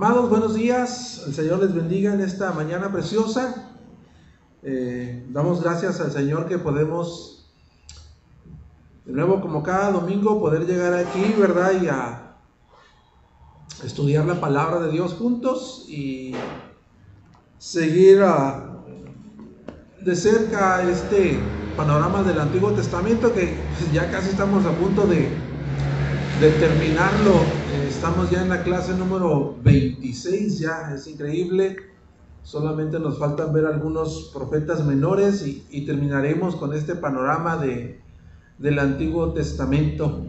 Amados, buenos días. El Señor les bendiga en esta mañana preciosa. Eh, damos gracias al Señor que podemos, de nuevo como cada domingo, poder llegar aquí, ¿verdad? Y a estudiar la palabra de Dios juntos y seguir a, de cerca este panorama del Antiguo Testamento que ya casi estamos a punto de terminarlo. Estamos ya en la clase número 26, ya es increíble. Solamente nos faltan ver algunos profetas menores y, y terminaremos con este panorama de, del Antiguo Testamento.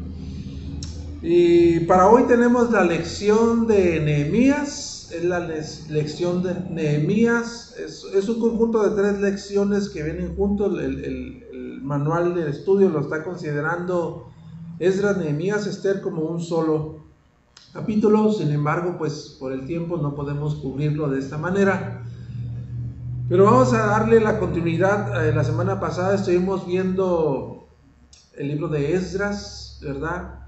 Y para hoy tenemos la lección de Nehemías, es la lección de Nehemías, es, es, un conjunto de tres lecciones que vienen juntos, el, el, el manual de estudio lo está considerando Esdras, Nehemías, Esther como un solo capítulo, sin embargo, pues por el tiempo no podemos cubrirlo de esta manera. Pero vamos a darle la continuidad. Eh, la semana pasada estuvimos viendo el libro de Esdras, ¿verdad?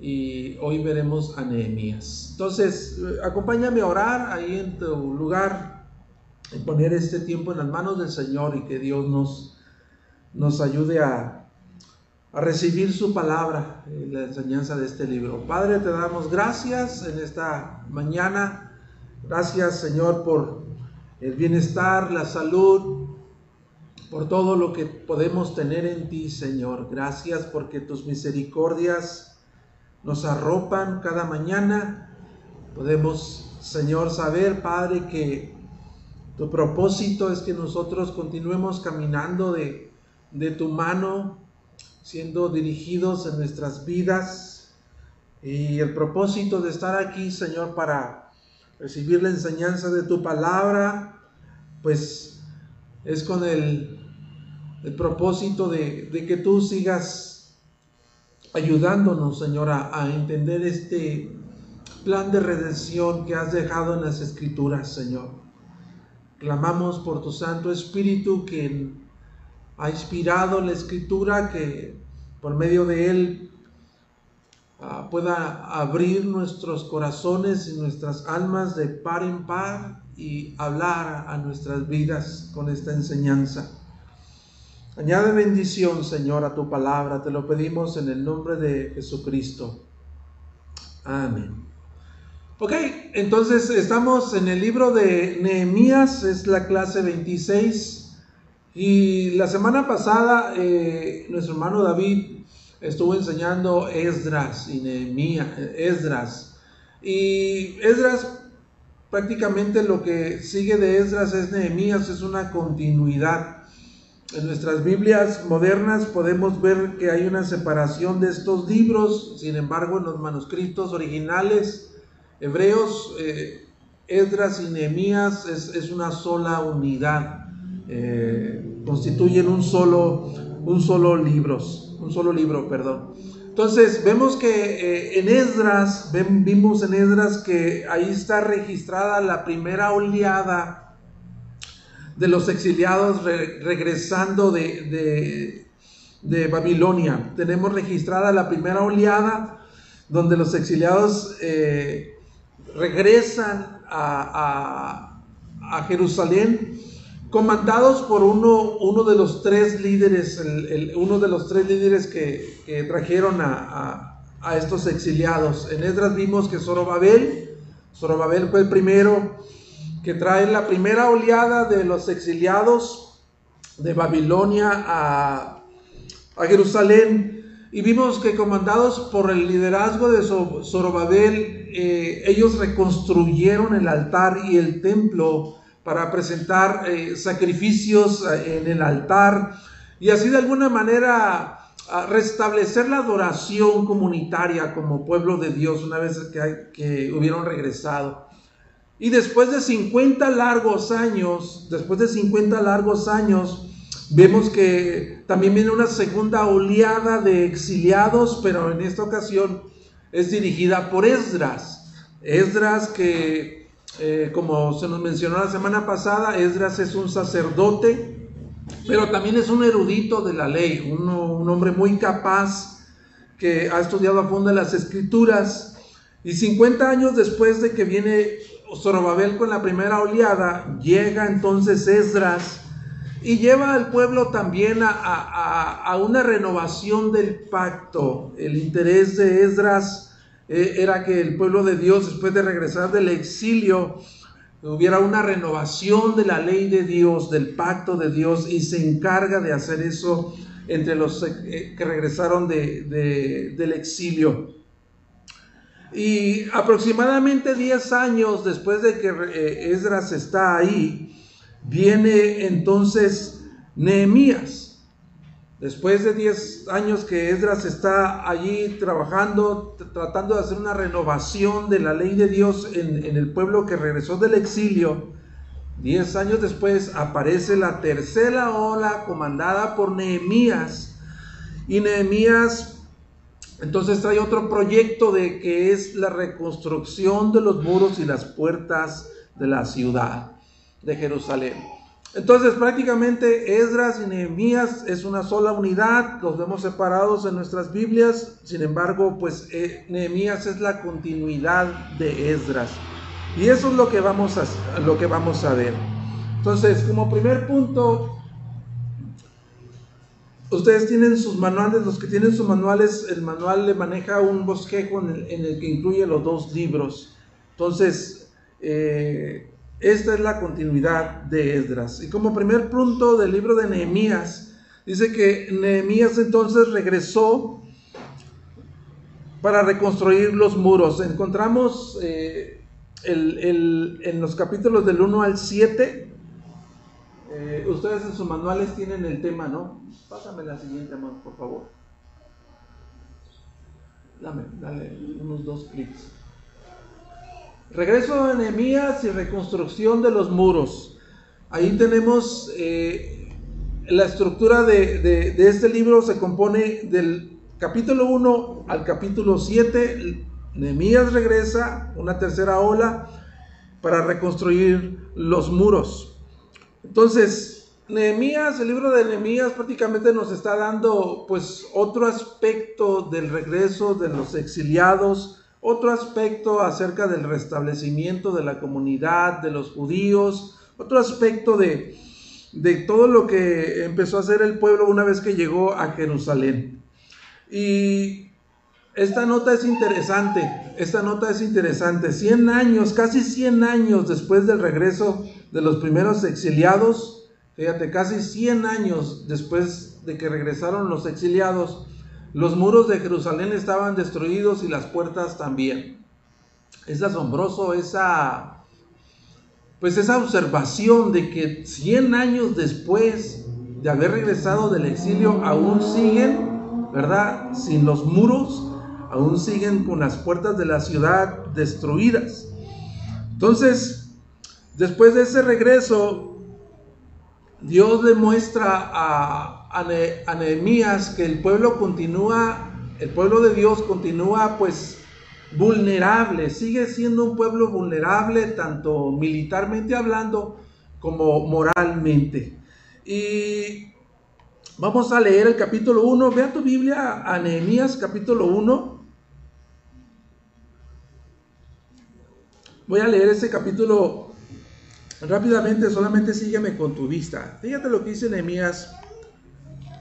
Y hoy veremos a Nehemías. Entonces, acompáñame a orar ahí en tu lugar y poner este tiempo en las manos del Señor y que Dios nos, nos ayude a, a recibir su palabra, la enseñanza de este libro. Padre, te damos gracias en esta mañana. Gracias, Señor, por el bienestar, la salud, por todo lo que podemos tener en ti, Señor. Gracias porque tus misericordias nos arropan cada mañana. Podemos, Señor, saber, Padre, que tu propósito es que nosotros continuemos caminando de, de tu mano, siendo dirigidos en nuestras vidas. Y el propósito de estar aquí, Señor, para recibir la enseñanza de tu palabra, pues es con el, el propósito de, que tú sigas ayudándonos, Señor, a, a entender este plan de redención que has dejado en las escrituras, Señor. Clamamos por tu Santo Espíritu que ha inspirado la escritura que por medio de él uh, pueda abrir nuestros corazones y nuestras almas de par en par y hablar a nuestras vidas con esta enseñanza. Añade bendición, Señor, a tu palabra. Te lo pedimos en el nombre de Jesucristo. Amén. Ok, entonces estamos en el libro de Nehemías, es la clase 26. Y la semana pasada eh, nuestro hermano David estuvo enseñando Esdras y Nehemías, Esdras. Y Esdras prácticamente lo que sigue de Esdras es Nehemías, es una continuidad. En nuestras Biblias modernas podemos ver que hay una separación de estos libros, sin embargo en los manuscritos originales hebreos, eh, Esdras y Nehemías es, es una sola unidad. Eh, constituyen un solo, un solo libro, un solo libro, perdón. Entonces vemos que eh, en Esdras, vimos en Esdras que ahí está registrada la primera oleada de los exiliados re, regresando de, de, Babilonia. Tenemos registrada la primera oleada donde los exiliados eh, regresan a, a Jerusalén comandados por uno, uno de los tres líderes, uno de los tres líderes que, trajeron a, a, a, estos exiliados. En Esdras vimos que Zorobabel, Zorobabel fue el primero que trae la primera oleada de los exiliados de Babilonia a, a Jerusalén. Y vimos que comandados por el liderazgo de Zorobabel, eh, ellos reconstruyeron el altar y el templo para presentar eh, sacrificios eh, en el altar y así de alguna manera restablecer la adoración comunitaria como pueblo de Dios una vez que, que hubieron regresado. Y después de 50 largos años, después de 50 largos años, vemos que también viene una segunda oleada de exiliados, pero en esta ocasión es dirigida por Esdras. Esdras que eh, como se nos mencionó la semana pasada, Esdras es un sacerdote, pero también es un erudito de la ley, un hombre muy capaz que ha estudiado a fondo las escrituras. Y 50 años después de que viene Zorobabel con la primera oleada, llega entonces Esdras y lleva al pueblo también a, una renovación del pacto. El interés de Esdras eh, era que el pueblo de Dios, después de regresar del exilio, hubiera una renovación de la ley de Dios, del pacto de Dios, y se encarga de hacer eso entre los eh, que regresaron del exilio. Y aproximadamente 10 años después de que eh, Esdras está ahí, viene entonces Nehemías. Después de 10 años que Esdras está allí trabajando, tratando de hacer una renovación de la ley de Dios en, el pueblo que regresó del exilio, 10 años después aparece la tercera ola comandada por Nehemías. Y Nehemías entonces trae otro proyecto de que es la reconstrucción de los muros y las puertas de la ciudad de Jerusalén. Entonces prácticamente Esdras y Nehemías es una sola unidad, los vemos separados en nuestras Biblias, sin embargo pues eh, Nehemías es la continuidad de Esdras. Y eso es lo que vamos a, lo que vamos a ver. Entonces como primer punto, ustedes tienen sus manuales, los que tienen sus manuales, el manual le maneja un bosquejo en el, que incluye los dos libros. Entonces, eh, esta es la continuidad de Esdras. Y como primer punto del libro de Nehemías, dice que Nehemías entonces regresó para reconstruir los muros. Encontramos eh, en los capítulos del 1 al 7, eh, ustedes en sus manuales tienen el tema, ¿no? Pásame la siguiente, amor, por favor. Dame, dale unos dos clics. Regreso de Nehemías y reconstrucción de los muros. Ahí tenemos eh, la estructura de, de, este libro, se compone del capítulo 1 al capítulo 7. Nehemías regresa, una tercera ola, para reconstruir los muros. Entonces, Nehemías, el libro de Nehemías prácticamente nos está dando pues otro aspecto del regreso de los exiliados, otro aspecto acerca del restablecimiento de la comunidad, de los judíos, otro aspecto de, de todo lo que empezó a hacer el pueblo una vez que llegó a Jerusalén. Y esta nota es interesante, esta nota es interesante. 100 años, casi 100 años después del regreso de los primeros exiliados, fíjate, casi 100 años después de que regresaron los exiliados, los muros de Jerusalén estaban destruidos y las puertas también. Es asombroso esa pues esa observación de que 100 años después de haber regresado del exilio aún siguen, ¿verdad? Sin los muros, aún siguen con las puertas de la ciudad destruidas. Entonces, Después de ese regreso, Dios le muestra a, a, Nehemías que el pueblo continúa, el pueblo de Dios continúa pues vulnerable, sigue siendo un pueblo vulnerable tanto militarmente hablando como moralmente. Y vamos a leer el capítulo 1, vea tu Biblia a Nehemías capítulo 1. Voy a leer ese capítulo Rápidamente, solamente sígueme con tu vista. Fíjate lo que dice Nehemías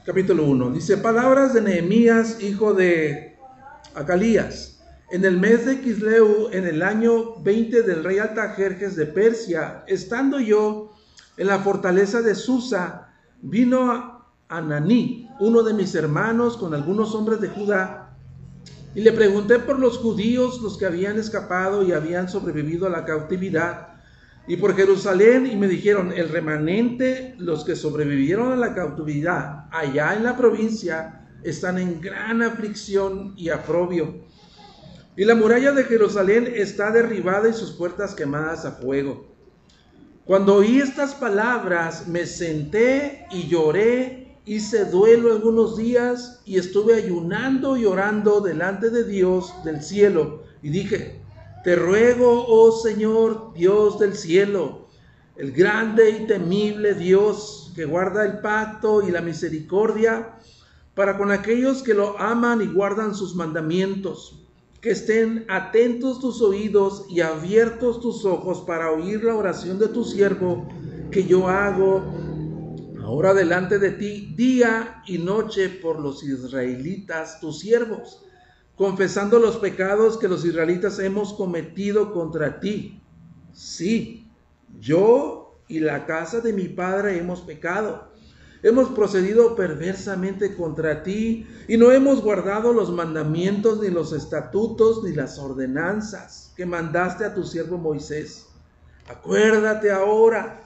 capítulo 1. Dice, palabras de Nehemías, hijo de Acalías. En el mes de Kisleu, en el año 20 del rey Altajerjes de Persia, estando yo en la fortaleza de Susa, vino Ananí, uno de mis hermanos, con algunos hombres de Judá, y le pregunté por los judíos, los que habían escapado y habían sobrevivido a la cautividad y por Jerusalén y me dijeron, el remanente, los que sobrevivieron a la cautividad allá en la provincia, están en gran aflicción y aprobio. Y la muralla de Jerusalén está derribada y sus puertas quemadas a fuego. Cuando oí estas palabras, me senté y lloré, hice duelo algunos días y estuve ayunando y orando delante de Dios del cielo. Y dije, te ruego, oh Señor, Dios del cielo, el grande y temible Dios que guarda el pacto y la misericordia para con aquellos que lo aman y guardan sus mandamientos. que estén atentos tus oídos y abiertos tus ojos para oír la oración de tu siervo que yo hago ahora delante de ti día y noche por los israelitas, tus siervos, confesando los pecados que los israelitas hemos cometido contra ti. Sí, yo y la casa de mi padre hemos pecado Hemos procedido perversamente contra ti y no hemos guardado los mandamientos, ni los estatutos, ni las ordenanzas que mandaste a tu siervo Moisés. Acuérdate ahora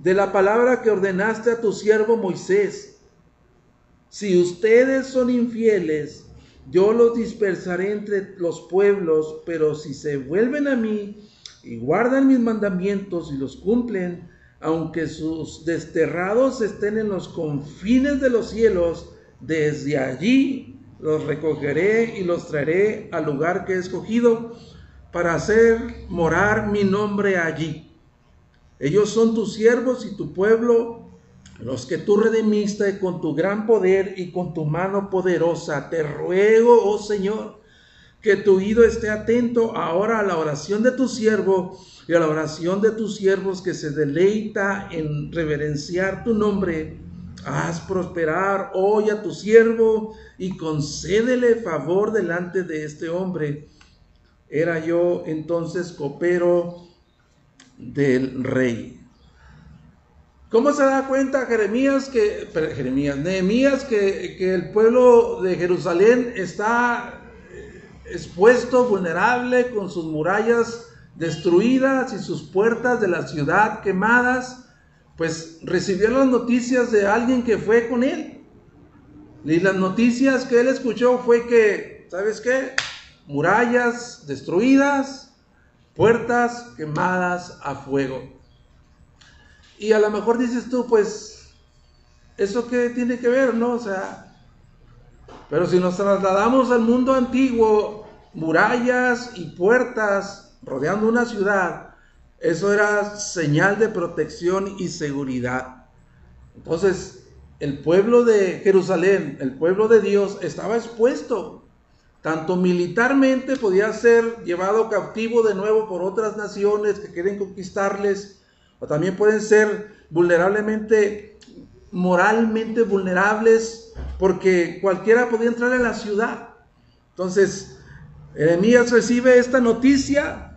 de la palabra que ordenaste a tu siervo Moisés. Si ustedes son infieles, yo los dispersaré entre los pueblos, pero si se vuelven a mí y guardan mis mandamientos y los cumplen, aunque sus desterrados estén en los confines de los cielos, desde allí los recogeré y los traeré al lugar que he escogido para hacer morar mi nombre allí. Ellos son tus siervos y tu pueblo, los que tú redimiste con tu gran poder y con tu mano poderosa. Te ruego, oh Señor, que tu oído esté atento ahora a la oración de tu siervo y a la oración de tus siervos que se deleita en reverenciar tu nombre. Haz prosperar hoy a tu siervo y concédele favor delante de este hombre. Era yo entonces copero del rey. ¿Cómo se da cuenta Jeremías que, Jeremías, Nehemías que, que el pueblo de Jerusalén está expuesto, vulnerable, con sus murallas destruidas y sus puertas de la ciudad quemadas, pues recibió las noticias de alguien que fue con él. Y las noticias que él escuchó fue que, ¿sabes qué? Murallas destruidas, puertas quemadas a fuego. Y a lo mejor dices tú, pues, ¿eso qué tiene que ver, no? O sea, pero si nos trasladamos al mundo antiguo, murallas y puertas rodeando una ciudad, eso era señal de protección y seguridad. Entonces, el pueblo de Jerusalén, el pueblo de Dios, estaba expuesto. Tanto militarmente podía ser llevado cautivo de nuevo por otras naciones que quieren conquistarles, o también pueden ser vulnerablemente, moralmente vulnerables porque cualquiera podía entrar en la ciudad. Entonces, Jeremías recibe esta noticia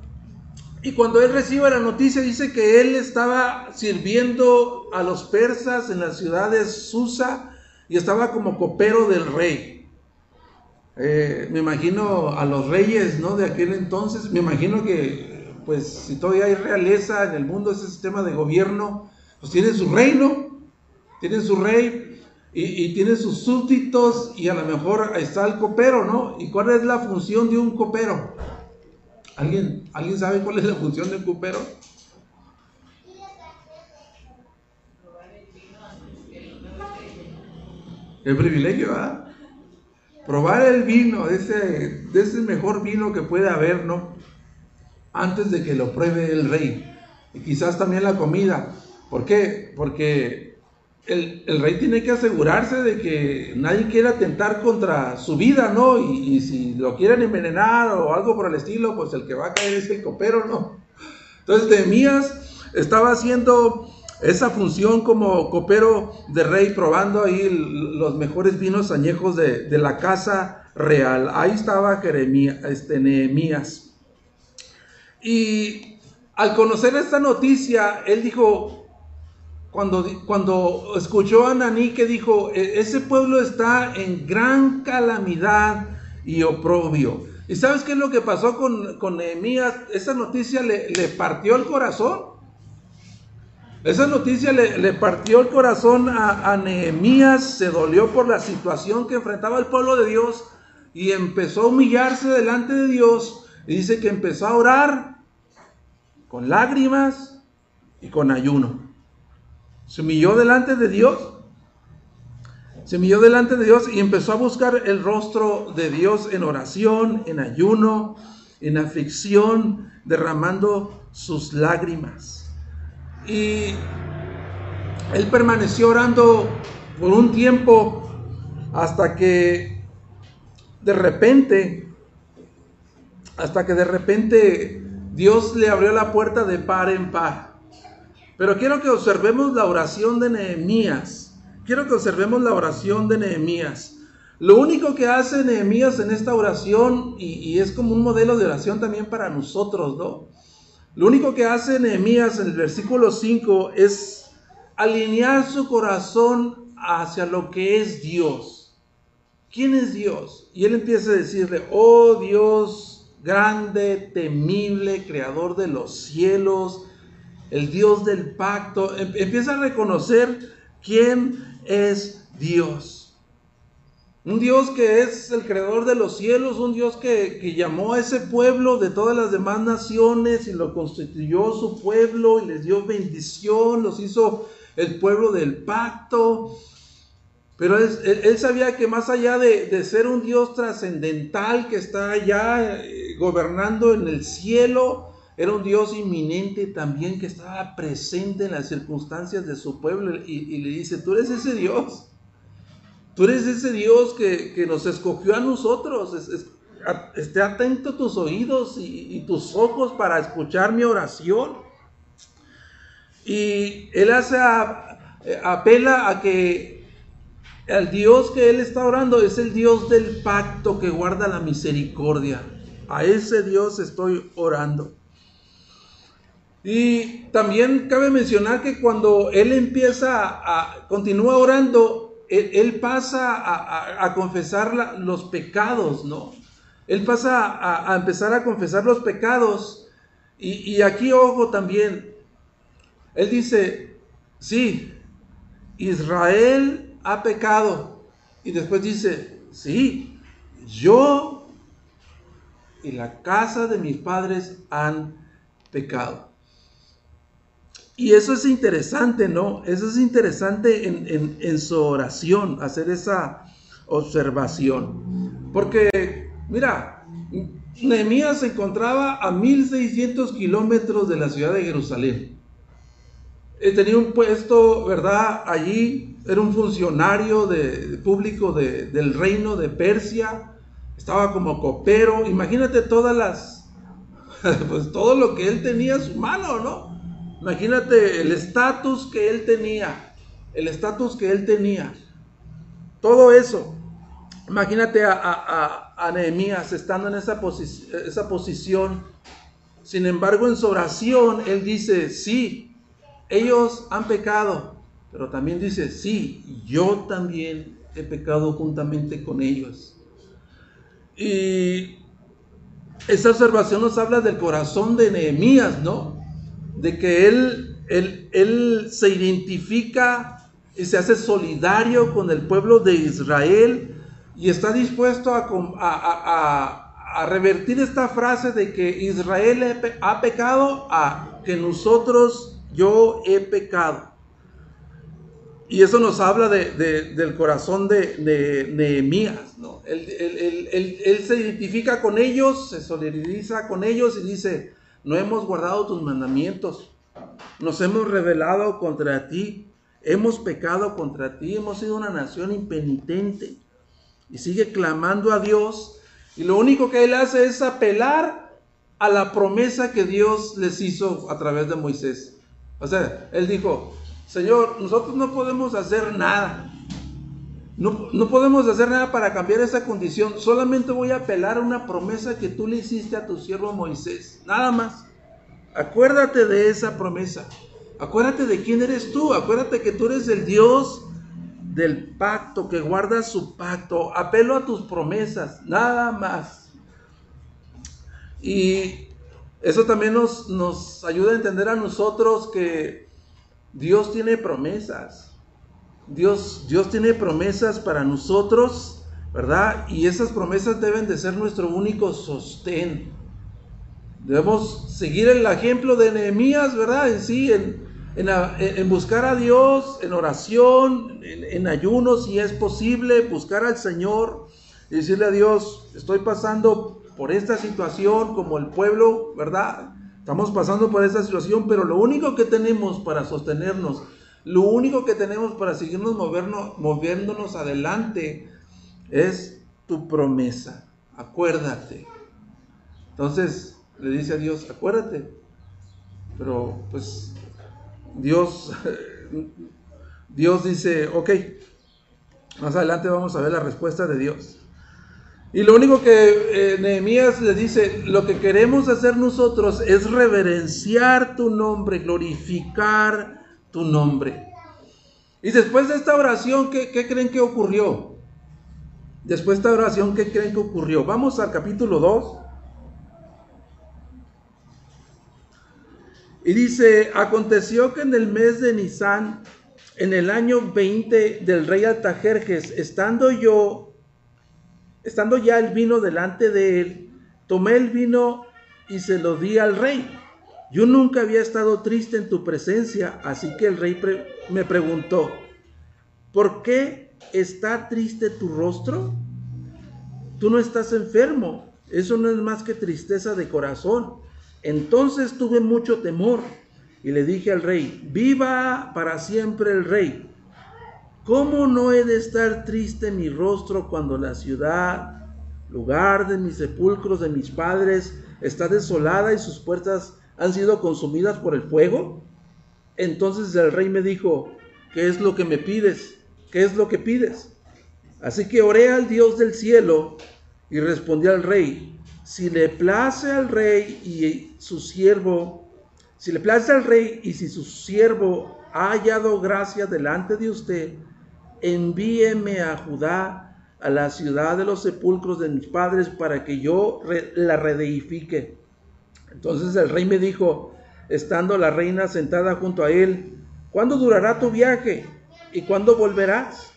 y cuando él recibe la noticia dice que él estaba sirviendo a los persas en la ciudad de Susa y estaba como copero del rey. Eh, me imagino a los reyes ¿no? de aquel entonces, me imagino que pues si todavía hay realeza en el mundo, ese sistema de gobierno, pues tienen su reino, tienen su rey, y, tiene sus súbditos y a lo mejor está el copero, ¿no? ¿Y cuál es la función de un copero? ¿Alguien, ¿alguien sabe cuál es la función de un copero? El privilegio, ¿ah? Probar el vino, ese, de ese mejor vino que puede haber, ¿no? Antes de que lo pruebe el rey. Y quizás también la comida. ¿Por qué? Porque el, rey tiene que asegurarse de que nadie quiera atentar contra su vida, ¿no? Y, si lo quieren envenenar o algo por el estilo, pues el que va a caer es el copero, ¿no? Entonces Nehemías estaba haciendo esa función como copero de rey, probando ahí los mejores vinos añejos de, la casa real. Ahí estaba Jeremías, este, Nehemías. Y al conocer esta noticia, él dijo, cuando, cuando escuchó a Naní que dijo, e, ese pueblo está en gran calamidad y oprobio. ¿Y sabes qué es lo que pasó con, con Nehemías? Esa noticia le, partió el corazón. Esa noticia le, partió el corazón a, a, Nehemías, se dolió por la situación que enfrentaba el pueblo de Dios y empezó a humillarse delante de Dios. Y dice que empezó a orar con lágrimas y con ayuno. Se humilló delante de Dios. Se humilló delante de Dios y empezó a buscar el rostro de Dios en oración, en ayuno, en aflicción, derramando sus lágrimas. Y él permaneció orando por un tiempo hasta que de repente hasta que de repente Dios le abrió la puerta de par en par. Pero quiero que observemos la oración de Nehemías. Quiero que observemos la oración de Nehemías. Lo único que hace Nehemías en esta oración, y, es como un modelo de oración también para nosotros, ¿no? Lo único que hace Nehemías en el versículo 5 es alinear su corazón hacia lo que es Dios. ¿Quién es Dios? Y él empieza a decirle, oh Dios grande, temible, creador de los cielos, el Dios del pacto. Em, empieza a reconocer quién es Dios. Un Dios que es el creador de los cielos, un Dios que, llamó a ese pueblo de todas las demás naciones y lo constituyó su pueblo y les dio bendición, los hizo el pueblo del pacto. Pero él, sabía que más allá de, ser un Dios trascendental que está allá gobernando en el cielo, era un Dios inminente también que estaba presente en las circunstancias de su pueblo y, le dice, tú eres ese Dios. Tú eres ese Dios que, nos escogió a nosotros. esté atento tus oídos y, tus ojos para escuchar mi oración. Y él hace apela a que el Dios que él está orando es el Dios del pacto que guarda la misericordia. A ese Dios estoy orando. Y también cabe mencionar que cuando él empieza a, continúa orando, él, pasa a, confesar los pecados, ¿no? Él pasa a, empezar a confesar los pecados. Y, y aquí, ojo también, él dice, sí, Israel ha pecado. Y después dice, sí, yo y la casa de mis padres han pecado. Y eso es interesante, ¿no? Eso es interesante en, su oración, hacer esa observación. Porque, mira, Nehemías se encontraba a 1600 kilómetros de la ciudad de Jerusalén. Eh, tenía un puesto, ¿verdad? Allí era un funcionario de, público del reino de Persia. Estaba como copero. Imagínate todas las, pues todo lo que él tenía a su mano, ¿no? Imagínate el estatus que él tenía, el estatus que él tenía. Todo eso. Imagínate a, a, Nehemías estando en esa, esa posición. Sin embargo, en su oración, él dice, sí, ellos han pecado, pero también dice, sí, yo también he pecado juntamente con ellos. Y esa observación nos habla del corazón de Nehemías, ¿no? de que él, él, se identifica y se hace solidario con el pueblo de Israel y está dispuesto a, a, revertir esta frase de que Israel ha pecado a que nosotros, yo he pecado. Y eso nos habla del corazón de, Nehemías. ¿no? Él, él, se identifica con ellos, se solidariza con ellos y dice, no hemos guardado tus mandamientos, nos hemos rebelado contra ti, hemos pecado contra ti, hemos sido una nación impenitente. Y sigue clamando a Dios y lo único que él hace es apelar a la promesa que Dios les hizo a través de Moisés. O sea, él dijo, Señor, nosotros no podemos hacer nada. No, no, podemos hacer nada para cambiar esa condición. Solamente voy a apelar a una promesa que tú le hiciste a tu siervo Moisés. Nada más. Acuérdate de esa promesa. Acuérdate de quién eres tú. Acuérdate que tú eres el Dios del pacto, que guarda su pacto. Apelo a tus promesas. Nada más. Y eso también nos, nos ayuda a entender a nosotros que Dios tiene promesas. Dios, Dios tiene promesas para nosotros, ¿verdad? Y esas promesas deben de ser nuestro único sostén. Debemos seguir el ejemplo de Nehemías, ¿verdad? En sí, en, en, buscar a Dios, en oración, en, en ayuno, si es posible, buscar al Señor y decirle a Dios, estoy pasando por esta situación como el pueblo, ¿verdad? Estamos pasando por esta situación, pero lo único que tenemos para sostenernos lo único que tenemos para seguirnos movernos, moviéndonos adelante es tu promesa. Acuérdate. Entonces le dice a Dios, acuérdate. Pero pues Dios, Dios dice, ok, más adelante vamos a ver la respuesta de Dios. Y lo único que eh, Nehemías le dice, lo que queremos hacer nosotros es reverenciar tu nombre, glorificar tu nombre. Y después de esta oración, ¿qué, creen que ocurrió? Después de esta oración, ¿qué creen que ocurrió? Vamos al capítulo 2. Y dice, aconteció que en el mes de Nisan, en el año 20 del rey Altajerjes, estando yo, estando ya el vino delante de él, tomé el vino y se lo di al rey. Yo nunca había estado triste en tu presencia, así que el rey me preguntó, ¿por qué está triste tu rostro? Tú no estás enfermo, eso no es más que tristeza de corazón. Entonces tuve mucho temor y le dije al rey, viva para siempre el rey. ¿Cómo no he de estar triste mi rostro cuando la ciudad, lugar de mis sepulcros de mis padres, está desolada y sus puertas han sido consumidas por el fuego? Entonces el rey me dijo, ¿qué es lo que me pides? ¿Qué es lo que pides? Así que oré al Dios del cielo y respondí al rey, si le place al rey y su siervo, si le place al rey y si su siervo ha hallado gracia delante de usted, envíeme a Judá, a la ciudad de los sepulcros de mis padres, para que yo la redeifique. Entonces el rey me dijo, estando la reina sentada junto a él, ¿cuándo durará tu viaje? ¿Y cuándo volverás?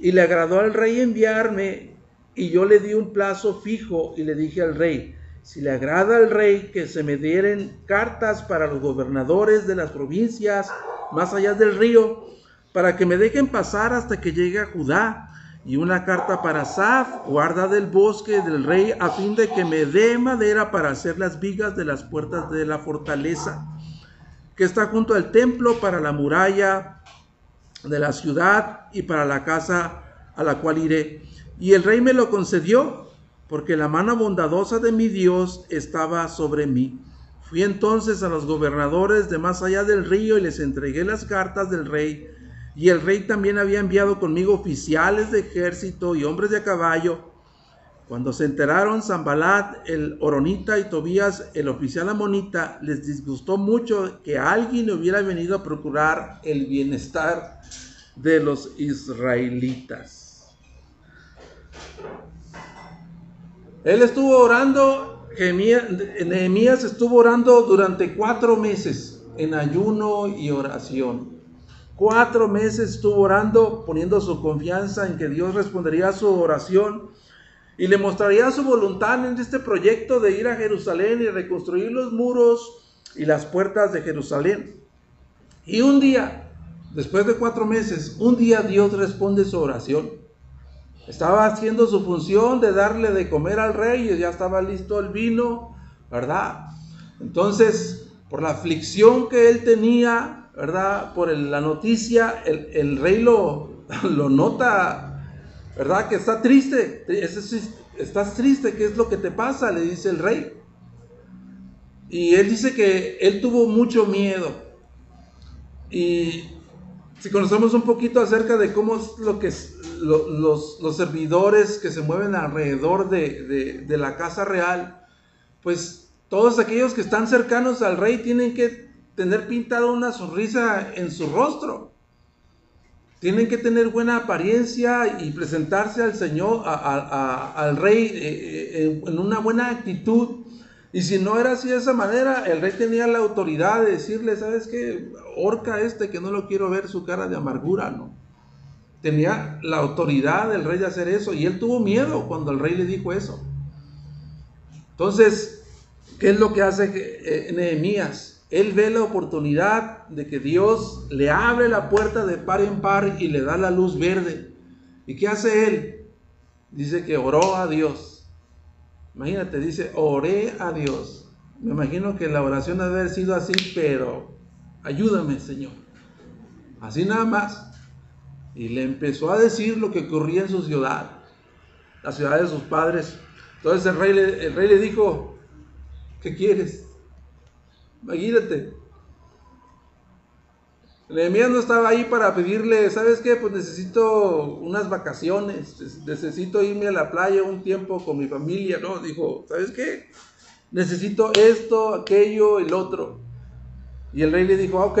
Y le agradó al rey enviarme y yo le di un plazo fijo y le dije al rey, si le agrada al rey que se me dieran cartas para los gobernadores de las provincias más allá del río, para que me dejen pasar hasta que llegue a Judá, y una carta para Saf, guarda del bosque del rey, a fin de que me dé madera para hacer las vigas de las puertas de la fortaleza, que está junto al templo para la muralla de la ciudad y para la casa a la cual iré y el rey me lo concedió, porque la mano bondadosa de mi Dios estaba sobre mí. Fui entonces a los gobernadores de más allá del río y les entregué las cartas del rey. Y el rey también había enviado conmigo oficiales de ejército y hombres de a caballo. Cuando se enteraron Zambalat, el Oronita y Tobías, el oficial amonita, les disgustó mucho que alguien hubiera venido a procurar el bienestar de los israelitas. Él estuvo orando, Nehemías estuvo orando durante cuatro meses en ayuno y oración. Cuatro meses estuvo orando, poniendo su confianza en que Dios respondería a su oración y le mostraría su voluntad en este proyecto de ir a Jerusalén y reconstruir los muros y las puertas de Jerusalén. Y un día, después de cuatro meses, un día Dios responde su oración. Estaba haciendo su función de darle de comer al rey y ya estaba listo el vino, ¿verdad? Entonces, por la aflicción que él tenía, ¿verdad? Por la noticia, el, rey lo, lo nota, ¿verdad? Que está triste. Estás triste, ¿qué es lo que te pasa? Le dice el rey. Y él dice que él tuvo mucho miedo. Y si conocemos un poquito acerca de cómo es lo que los, los, servidores que se mueven alrededor de, de, la casa real, pues todos aquellos que están cercanos al rey tienen que tener pintada una sonrisa en su rostro. Tienen que tener buena apariencia y presentarse al Señor, al rey eh, eh, en una buena actitud y si no era así de esa manera, el rey tenía la autoridad de decirle, ¿sabes qué? Orca este que no lo quiero ver su cara de amargura, ¿no? Tenía la autoridad del rey de hacer eso y él tuvo miedo cuando el rey le dijo eso. Entonces, ¿qué es lo que hace eh, Nehemías? Él ve la oportunidad de que Dios le abre la puerta de par en par y le da la luz verde. ¿Y qué hace él? Dice que oró a Dios Imagínate, dice, oré a Dios. Me imagino que la oración debe haber sido así, pero ayúdame, Señor. Así nada más. Y le empezó a decir lo que ocurría en su ciudad, la ciudad de sus padres. Entonces el rey, el rey le dijo, ¿Qué quieres? Imagínate. Nehemías no estaba ahí para pedirle, ¿sabes qué? Pues necesito unas vacaciones, necesito irme a la playa un tiempo con mi familia, ¿no? Dijo, ¿sabes qué? Necesito esto, aquello, el otro. Y el rey le dijo, ok,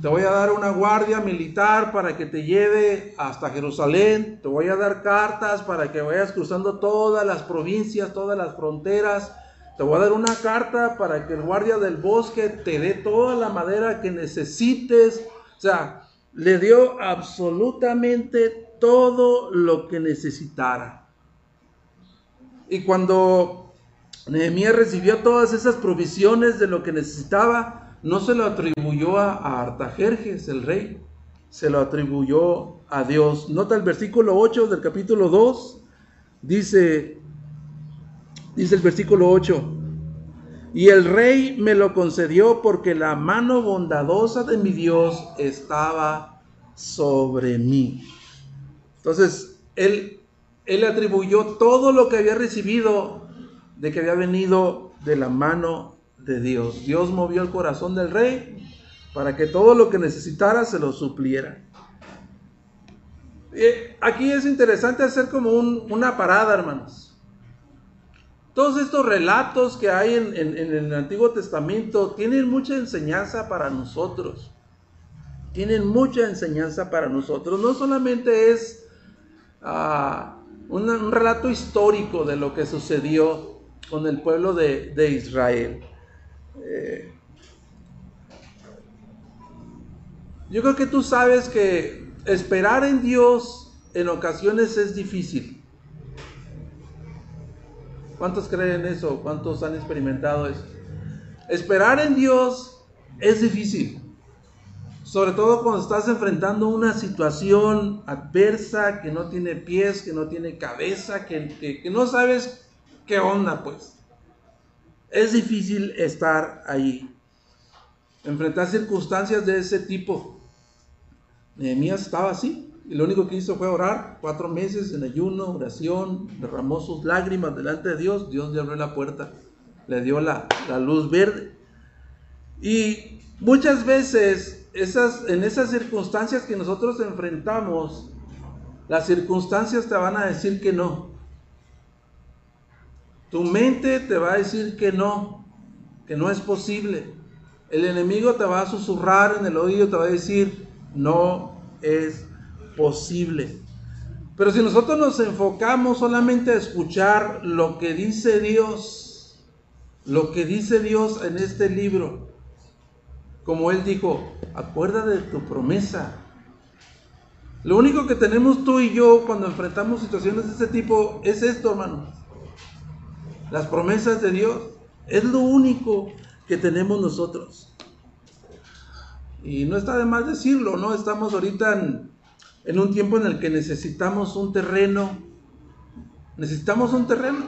te voy a dar una guardia militar para que te lleve hasta Jerusalén, te voy a dar cartas para que vayas cruzando todas las provincias, todas las fronteras, te voy a dar una carta para que el guardia del bosque te dé toda la madera que necesites. O sea, le dio absolutamente todo lo que necesitara. Y cuando Nehemías recibió todas esas provisiones de lo que necesitaba, no se lo atribuyó a, Artajerjes, el rey, se lo atribuyó a Dios. Nota el versículo 8 del capítulo 2, dice, dice el versículo 8, y el rey me lo concedió porque la mano bondadosa de mi Dios estaba sobre mí. Entonces, él, él atribuyó todo lo que había recibido de que había venido de la mano de Dios. Dios movió el corazón del rey para que todo lo que necesitara se lo supliera. Eh, aquí es interesante hacer como una parada, hermanos. Todos estos relatos que hay en, el Antiguo Testamento tienen mucha enseñanza para nosotros. Tienen mucha enseñanza para nosotros. No solamente es ah, un, relato histórico de lo que sucedió con el pueblo de, Israel. Eh, yo creo que tú sabes que esperar en Dios en ocasiones es difícil. ¿Cuántos creen eso? ¿Cuántos han experimentado eso? Esperar en Dios es difícil. Sobre todo cuando estás enfrentando una situación adversa que no tiene pies, que no tiene cabeza, que, que no sabes qué onda, pues. Es difícil estar ahí, enfrentar circunstancias de ese tipo. Nehemías estaba así, lo único que hizo fue orar cuatro meses en ayuno, oración, derramó sus lágrimas delante de Dios, Dios le abrió la puerta, le dio la, luz verde. Y muchas veces esas, en esas circunstancias que nosotros enfrentamos, las circunstancias te van a decir que no. Tu mente te va a decir que no, que no es posible. El enemigo te va a susurrar en el oído, te va a decir, no es posible. Pero si nosotros nos enfocamos solamente a escuchar lo que dice Dios, lo que dice Dios en este libro, como Él dijo, acuerda de tu promesa. Lo único que tenemos tú y yo cuando enfrentamos situaciones de este tipo es esto, hermano las promesas de Dios. Es lo único que tenemos nosotros. Y no está de más decirlo, ¿no? Estamos ahorita en, un tiempo en el que necesitamos un terreno. Necesitamos un terreno.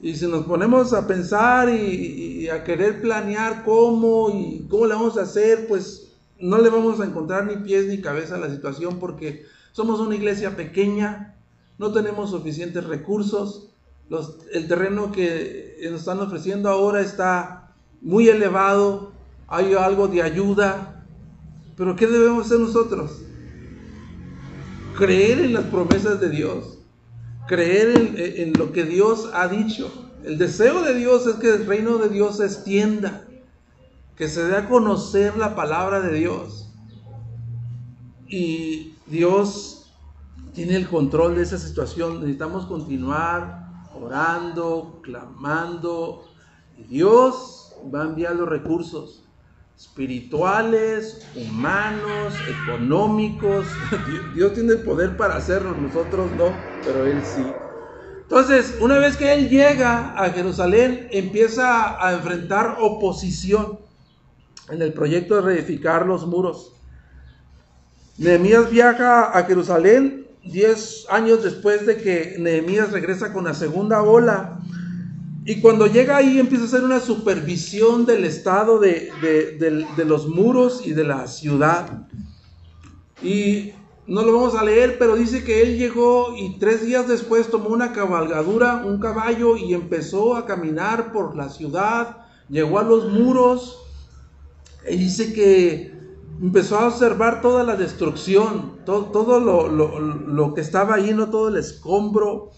Y si nos ponemos a pensar y, a querer planear cómo y cómo le vamos a hacer, pues no le vamos a encontrar ni pies ni cabeza a la situación porque somos una iglesia pequeña, no tenemos suficientes recursos, el terreno que nos están ofreciendo ahora está muy elevado, hay algo de ayuda, pero ¿qué debemos hacer nosotros? Creer en las promesas de Dios, creer en, lo que Dios ha dicho. El deseo de Dios es que el reino de Dios se extienda, que se dé a conocer la palabra de Dios. Y Dios tiene el control de esa situación. Necesitamos continuar orando, clamando. Dios va a enviar los recursos espirituales, humanos, económicos. Dios tiene el poder para hacerlo, nosotros no, pero Él sí. Entonces, una vez que Él llega a Jerusalén, empieza a enfrentar oposición en el proyecto de reedificar los muros. Nehemías viaja a Jerusalén diez años después de que Nehemías regresa con la segunda ola. Y cuando llega ahí empieza a hacer una supervisión del estado de, los muros y de la ciudad. Y no lo vamos a leer, pero dice que él llegó y tres días después tomó una cabalgadura, un caballo y empezó a caminar por la ciudad, llegó a los muros y dice que empezó a observar toda la destrucción, todo, todo lo, lo, que estaba ahí, no todo el escombro.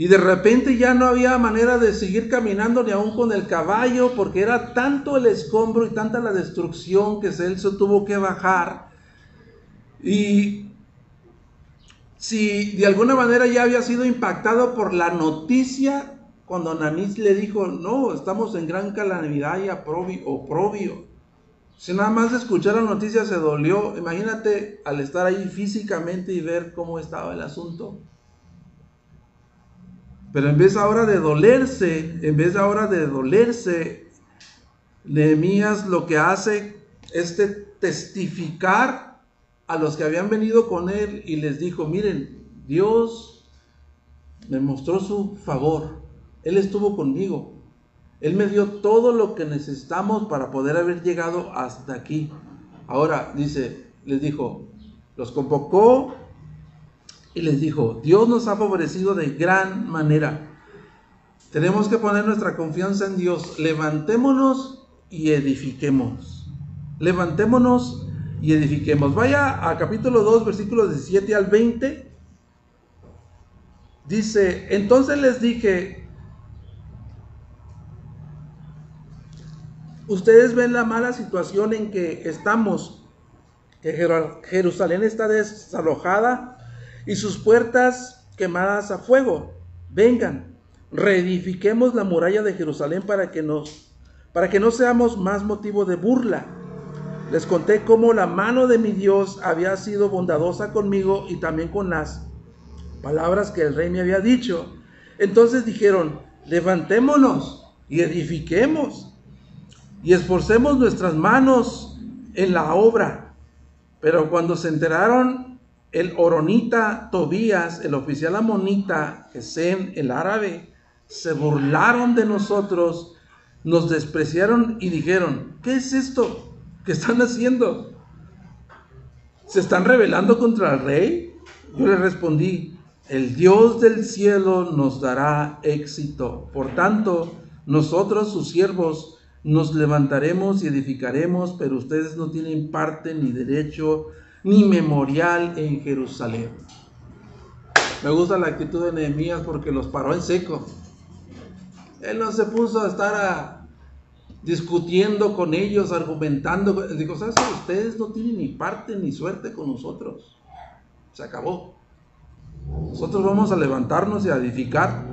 Y de repente ya no había manera de seguir caminando ni aún con el caballo, porque era tanto el escombro y tanta la destrucción que Celso tuvo que bajar. Y si de alguna manera ya había sido impactado por la noticia cuando Nanís le dijo, no, estamos en gran calamidad y oprobio. Si nada más de escuchar la noticia se dolió, imagínate al estar ahí físicamente y ver cómo estaba el asunto. Pero en vez ahora de dolerse, en vez ahora de dolerse, Nehemías lo que hace es testificar a los que habían venido con él y les dijo, miren, Dios me mostró su favor, Él estuvo conmigo, Él me dio todo lo que necesitamos para poder haber llegado hasta aquí. Ahora, dice, les dijo, los convocó y les dijo, Dios nos ha favorecido de gran manera. Tenemos que poner nuestra confianza en Dios. Levantémonos y edifiquemos. Levantémonos y edifiquemos. Vaya a capítulo 2, versículos 17 al 20. Dice, entonces les dije, ustedes ven la mala situación en que estamos, que Jerusalén está desalojada y sus puertas quemadas a fuego. Vengan, reedifiquemos la muralla de Jerusalén para que nos para que no seamos más motivo de burla les conté cómo la mano de mi Dios había sido bondadosa conmigo y también con las palabras que el rey me había dicho. Entonces dijeron, levantémonos y edifiquemos y esforcemos nuestras manos en la obra. Pero cuando se enteraron el oronita Tobías, el oficial amonita, Gesem, el árabe, se burlaron de nosotros, nos despreciaron y dijeron, ¿qué es esto? ¿Qué están haciendo? ¿Se están rebelando contra el rey? Yo le respondí, el Dios del cielo nos dará éxito. Por tanto, nosotros, sus siervos, nos levantaremos y edificaremos, pero ustedes no tienen parte ni derecho ni memorial en Jerusalén. Me gusta la actitud de Nehemías porque los paró en seco. Él no se puso a estar a, discutiendo con ellos, argumentando. Digo, ¿sabes? Ustedes no tienen ni parte ni suerte con nosotros. Se acabó. Nosotros vamos a levantarnos y a edificar.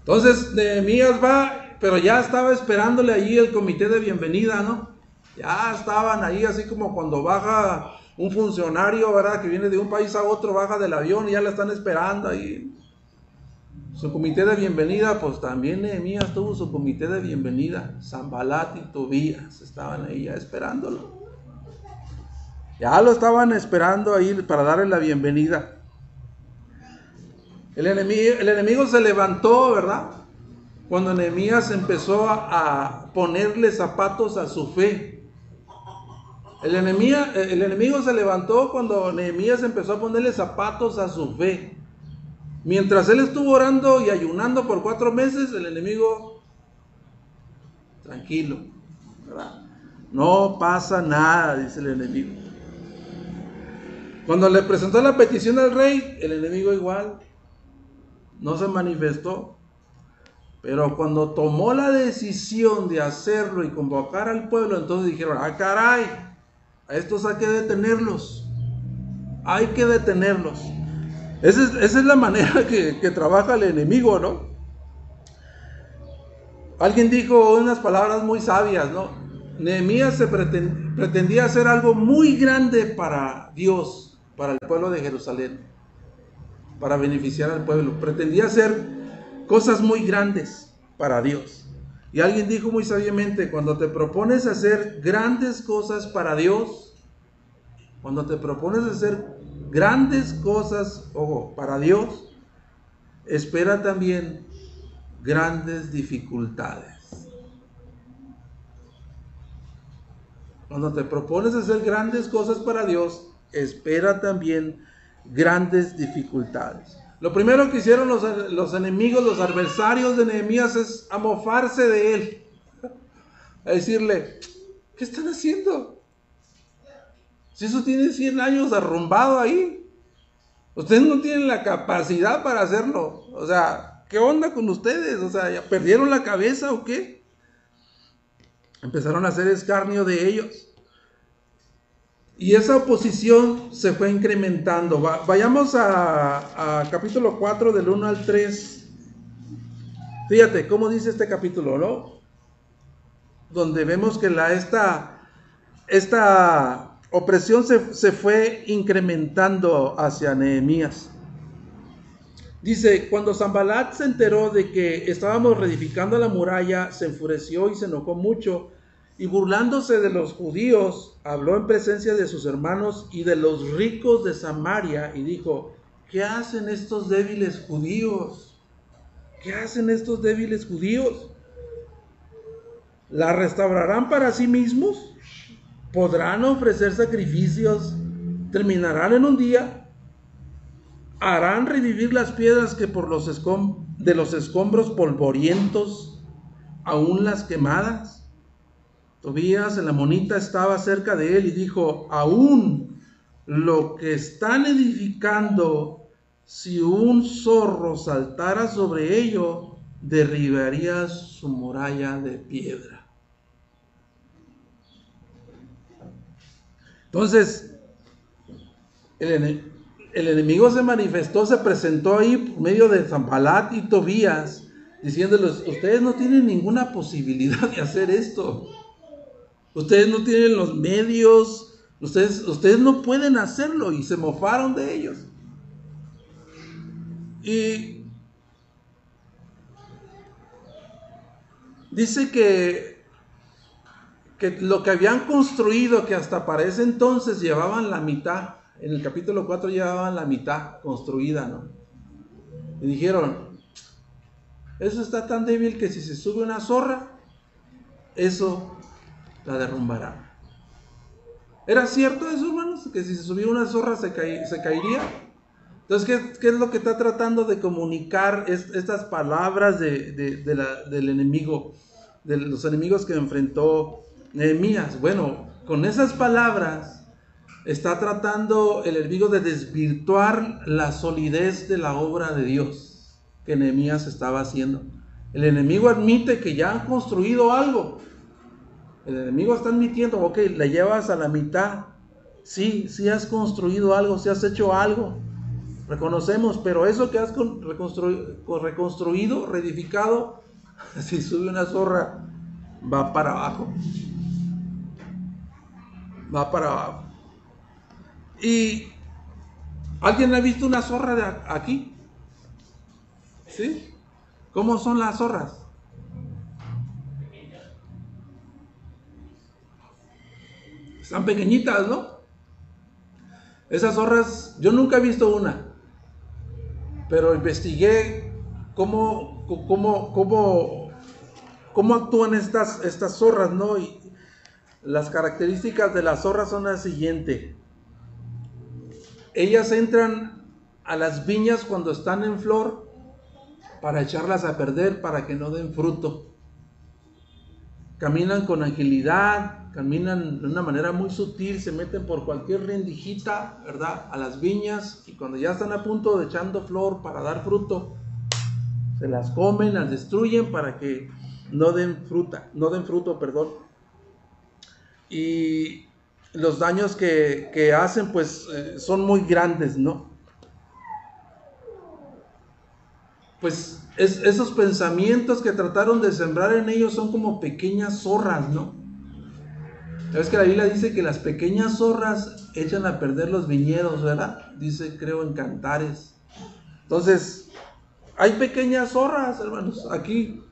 Entonces, Nehemías va, pero ya estaba esperándole allí el comité de bienvenida, ¿no? Ya estaban ahí, así como cuando baja un funcionario, ¿verdad? Que viene de un país a otro, baja del avión y ya la están esperando ahí. Su comité de bienvenida, pues también Nehemías tuvo su comité de bienvenida. Zambalat y Tobías estaban ahí ya esperándolo. Ya lo estaban esperando ahí para darle la bienvenida. El enemigo, el enemigo se levantó, ¿verdad? Cuando Nehemías empezó a, ponerle zapatos a su fe. El enemigo, el enemigo se levantó cuando Nehemías empezó a ponerle zapatos a su fe. Mientras él estuvo orando y ayunando por cuatro meses, el enemigo, tranquilo, No pasa nada, dice el enemigo. Cuando le presentó la petición al rey, el enemigo igual no se manifestó. Pero cuando tomó la decisión de hacerlo y convocar al pueblo, entonces dijeron, ah, caray, a estos hay que detenerlos. Hay que detenerlos. Esa es, la manera que, trabaja el enemigo, ¿no? Alguien dijo unas palabras muy sabias, ¿no? Nehemías se pretendía hacer algo muy grande para Dios, para el pueblo de Jerusalén, para beneficiar al pueblo. Pretendía hacer cosas muy grandes para Dios. Y alguien dijo muy sabiamente, cuando te propones hacer grandes cosas para Dios, cuando te propones hacer grandes cosas, ojo, para Dios, espera también grandes dificultades. Cuando te propones hacer grandes cosas para Dios, espera también grandes dificultades. Lo primero que hicieron los, los enemigos, los adversarios de Nehemías es amofarse de él. A decirle, ¿qué están haciendo? Si eso tiene 100 años arrumbado ahí. Ustedes no tienen la capacidad para hacerlo. O sea, ¿qué onda con ustedes? O sea, ¿ya ¿perdieron la cabeza o qué? Empezaron a hacer escarnio de ellos. Y esa oposición se fue incrementando. vayamos a, capítulo 4 del 1 al 3. Fíjate cómo dice este capítulo, ¿no? Donde vemos que la, esta, esta opresión se, fue incrementando hacia Nehemías. Dice, cuando Zambalat se enteró de que estábamos reedificando la muralla, se enfureció y se enojó mucho, y burlándose de los judíos, habló en presencia de sus hermanos y de los ricos de Samaria, y dijo, ¿qué hacen estos débiles judíos? ¿Qué hacen estos débiles judíos? ¿La restaurarán para sí mismos? podrán ofrecer sacrificios, terminarán en un día, harán revivir las piedras que por los de los escombros polvorientos, aún las quemadas. Tobías el amonita estaba cerca de él y dijo, aún lo que están edificando, si un zorro saltara sobre ello, derribaría su muralla de piedra. Entonces, el, enemigo se manifestó, se presentó ahí por medio de Zambalat y Tobías, diciéndoles, ustedes no tienen ninguna posibilidad de hacer esto. Ustedes no tienen los medios, ustedes, ustedes no pueden hacerlo y se mofaron de ellos. Y dice que que lo que habían construido, que hasta para ese entonces llevaban la mitad, en el capítulo 4 llevaban la mitad construida, ¿no? Y dijeron, eso está tan débil que si se sube una zorra, eso la derrumbará. ¿Era cierto eso, hermanos? Que si se subía una zorra se, se caería. Entonces, ¿qué, es lo que está tratando de comunicar estas palabras de, del enemigo? De los enemigos que enfrentó Nehemías, bueno, con esas palabras está tratando el enemigo de desvirtuar la solidez de la obra de Dios que Nehemías estaba haciendo. El enemigo admite que ya han construido algo. El enemigo está admitiendo, ok, le llevas a la mitad. Sí, sí has construido algo, sí has hecho algo. Reconocemos, pero eso que has reconstruido, reedificado, si sube una zorra, va para abajo va para abajo. ¿Y alguien ha visto una zorra de aquí? ¿Sí? ¿Cómo son las zorras? Están pequeñitas, ¿no? Esas zorras, yo nunca he visto una, pero investigué cómo, cómo, cómo, cómo actúan estas, estas zorras, ¿no? Y, las características de las zorras son las siguientes. Ellas entran a las viñas cuando están en flor para echarlas a perder, para que no den fruto. Caminan con agilidad, caminan de una manera muy sutil, se meten por cualquier rendijita, ¿verdad? A las viñas y cuando ya están a punto de echando flor para dar fruto, se las comen, las destruyen para que no den fruta, no den fruto, perdón y los daños que, hacen pues eh, son muy grandes, ¿no? Pues esos pensamientos que trataron de sembrar en ellos son como pequeñas zorras, ¿no? Sabes que la Biblia dice que las pequeñas zorras echan a perder los viñedos, ¿verdad? Dice, creo, en cantares. Entonces, hay pequeñas zorras, hermanos, aquí,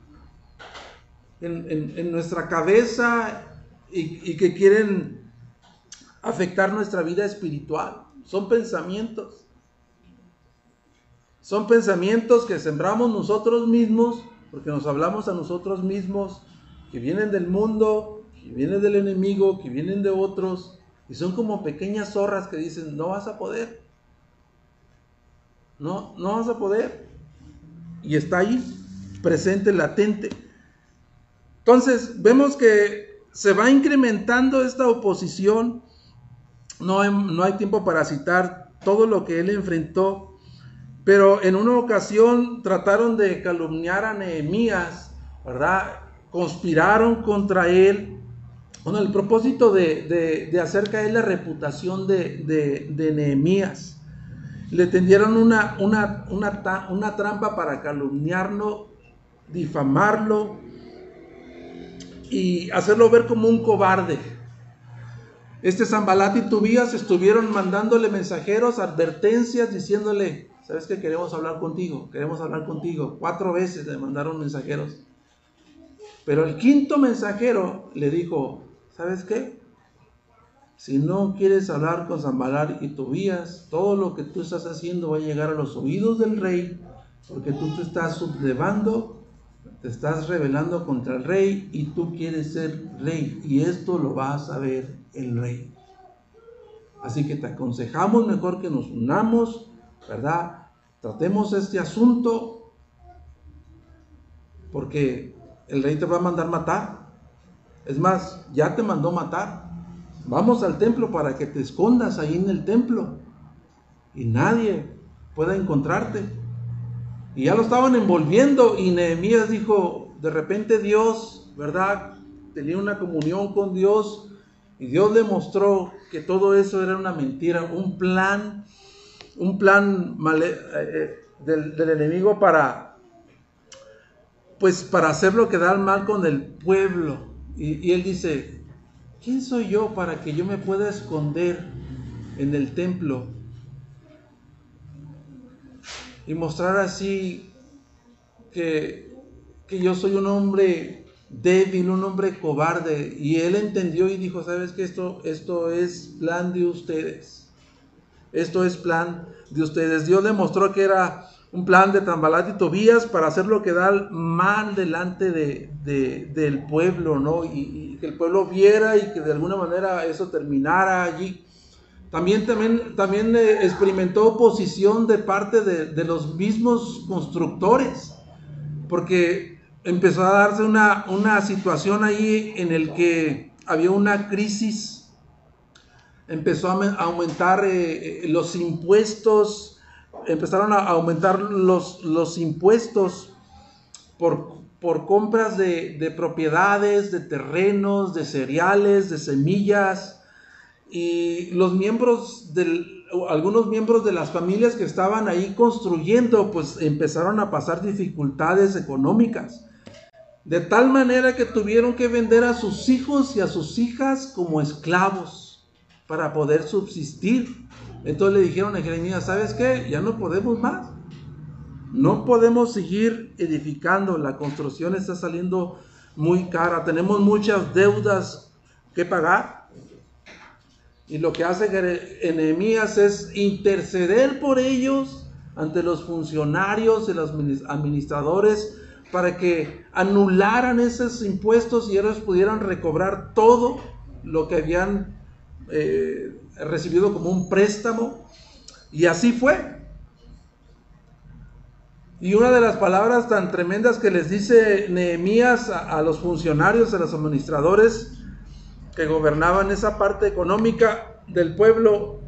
en, en nuestra cabeza, y, que quieren afectar nuestra vida espiritual. Son pensamientos. Son pensamientos que sembramos nosotros mismos, porque nos hablamos a nosotros mismos, que vienen del mundo, que vienen del enemigo, que vienen de otros, Y son como pequeñas zorras que dicen, no vas a poder. No, no vas a poder. Y está ahí, presente, latente. Entonces, vemos que se va incrementando esta oposición. No hay, no hay tiempo para citar todo lo que él enfrentó. Pero en una ocasión trataron de calumniar a Nehemías, ¿verdad? Conspiraron contra él con el propósito de, hacer caer la reputación de, de Nehemías. Le tendieron una, una, una, trampa para calumniarlo, difamarlo y hacerlo ver como un cobarde. Este Zambalat y Tubías estuvieron mandándole mensajeros, advertencias, diciéndole, ¿sabes que queremos hablar contigo? Queremos hablar contigo. Cuatro veces le mandaron mensajeros. Pero el quinto mensajero le dijo, ¿sabes qué? Si no quieres hablar con Zambalar y Tobías, todo lo que tú estás haciendo va a llegar a los oídos del rey, porque tú te estás sublevando, te estás rebelando contra el rey y tú quieres ser rey. Y esto lo va a saber el rey. Así que te aconsejamos mejor que nos unamos, ¿verdad? Tratemos este asunto, porque el rey te va a mandar matar. Es más, ya te mandó matar. Vamos al templo para que te escondas ahí en el templo y nadie pueda encontrarte. Y ya lo estaban envolviendo y Nehemías dijo, de repente Dios, ¿verdad? Tenía una comunión con Dios y Dios le mostró que todo eso era una mentira, un plan, un plan eh, eh, del, enemigo para, pues para hacerlo quedar mal con el pueblo. Y él dice, ¿quién soy yo para que yo me pueda esconder en el templo y mostrar así que, yo soy un hombre débil, un hombre cobarde? Y él entendió y dijo, ¿sabes qué? Esto, esto es plan de ustedes. Esto es plan de ustedes. Dios le mostró que era un plan de Tambalat y Tobías para hacerlo quedar mal delante de, del pueblo, ¿no? Y, que el pueblo viera y que de alguna manera eso terminara allí. También, también, también eh, experimentó oposición de parte de, los mismos constructores, porque empezó a darse una, una situación ahí en el que había una crisis, empezó a aumentar eh, eh, los impuestos, empezaron a aumentar los, los impuestos por, por compras de, propiedades, de terrenos, de cereales, de semillas. Y los miembros algunos miembros de las familias que estaban ahí construyendo, pues empezaron a pasar dificultades económicas. De tal manera que tuvieron que vender a sus hijos y a sus hijas como esclavos para poder subsistir. Entonces le dijeron a Jeremías, ¿sabes qué? Ya no podemos más. No podemos seguir edificando. La construcción está saliendo muy cara. Tenemos muchas deudas que pagar. Y lo que hace Jeremías es interceder por ellos ante los funcionarios y los administradores para que anularan esos impuestos y ellos pudieran recobrar todo lo que habían eh, recibido como un préstamo. Y así fue. Y una de las palabras tan tremendas que les dice Nehemías a, los funcionarios, a los administradores que gobernaban esa parte económica del pueblo,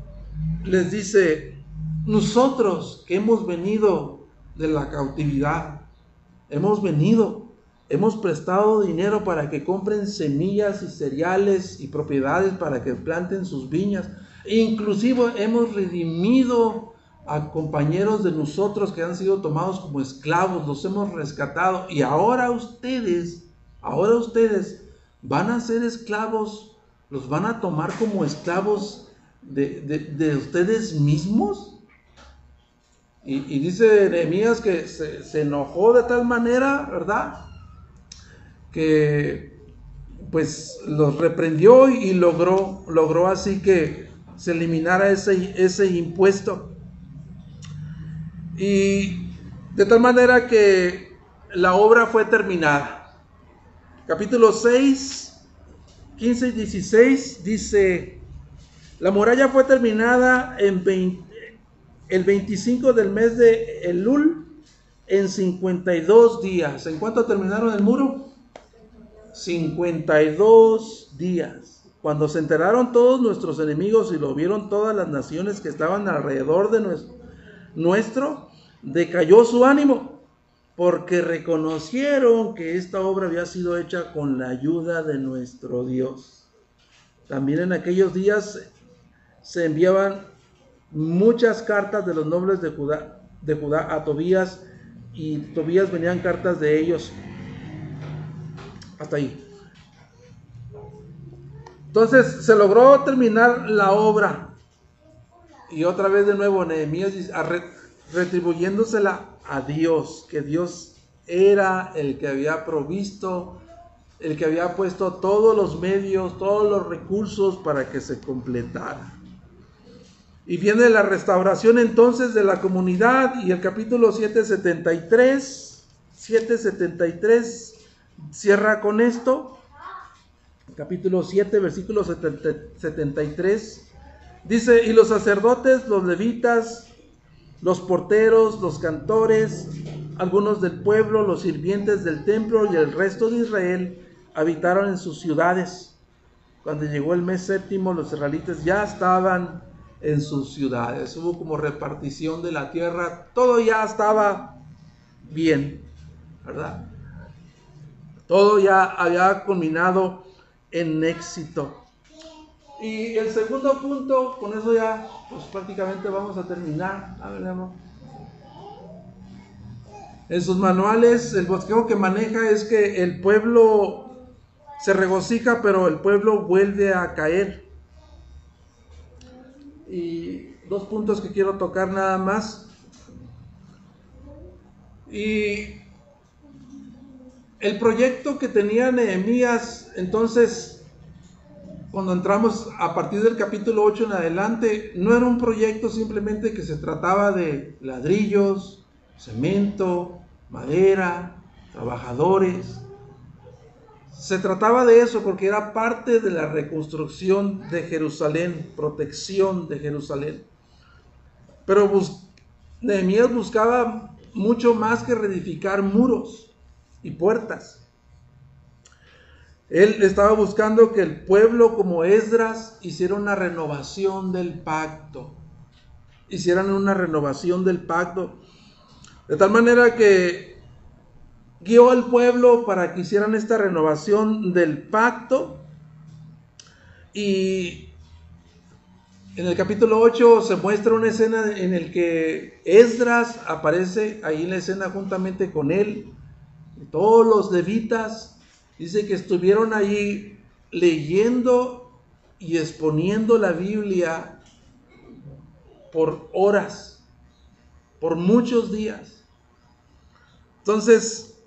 les dice, nosotros que hemos venido de la cautividad, hemos venido Hemos prestado dinero para que compren semillas y cereales y propiedades para que planten sus viñas. inclusive hemos redimido a compañeros de nosotros que han sido tomados como esclavos, los hemos rescatado. Y ahora ustedes, ahora ustedes van a ser esclavos, los van a tomar como esclavos de, ustedes mismos. Y, dice Nehemías que se, se enojó de tal manera, ¿verdad? Que pues los reprendió y logró, logró así que se eliminara ese, ese impuesto. Y de tal manera que la obra fue terminada. Capítulo 6, 15 y 16 dice, La muralla fue terminada en el 25 del mes de Elul en 52 días. ¿En cuánto terminaron el muro? 52 días. Cuando se enteraron todos nuestros enemigos y lo vieron todas las naciones que estaban alrededor de nuestro, decayó su ánimo, porque reconocieron que esta obra había sido hecha con la ayuda de nuestro Dios. También en aquellos días se enviaban muchas cartas de los nobles de Judá, de Judá a Tobías y Tobías venían cartas de ellos. Hasta ahí. Entonces se logró terminar la obra. Y otra vez de nuevo Nehemías retribuyéndosela a Dios, que Dios era el que había provisto, el que había puesto todos los medios, todos los recursos para que se completara. Y viene la restauración entonces de la comunidad y el capítulo 773, 773 cierra con esto. Capítulo 7, versículo 73. Dice, y los sacerdotes, los levitas, los porteros, los cantores, algunos del pueblo, los sirvientes del templo y el resto de Israel habitaron en sus ciudades. Cuando llegó el mes séptimo, los israelitas ya estaban en sus ciudades. Hubo como repartición de la tierra, todo ya estaba bien, ¿verdad? Todo ya había culminado en éxito. Y el segundo punto, con eso ya pues prácticamente vamos a terminar. A ver, En sus manuales, el bosquejo que maneja es que el pueblo se regocija, pero el pueblo vuelve a caer. Y dos puntos que quiero tocar nada más. Y el proyecto que tenía Nehemías, entonces cuando entramos a partir del capítulo 8 en adelante, no era un proyecto simplemente que se trataba de ladrillos, cemento, madera, trabajadores. Se trataba de eso porque era parte de la reconstrucción de Jerusalén, protección de Jerusalén. Pero Nehemías buscaba mucho más que reedificar muros y puertas. Él estaba buscando que el pueblo como Esdras hiciera una renovación del pacto. Hicieran una renovación del pacto. De tal manera que guió al pueblo para que hicieran esta renovación del pacto. Y en el capítulo 8 se muestra una escena en el que Esdras aparece ahí en la escena juntamente con él. Todos los levitas Dice que estuvieron ahí leyendo y exponiendo la Biblia por horas, por muchos días. Entonces,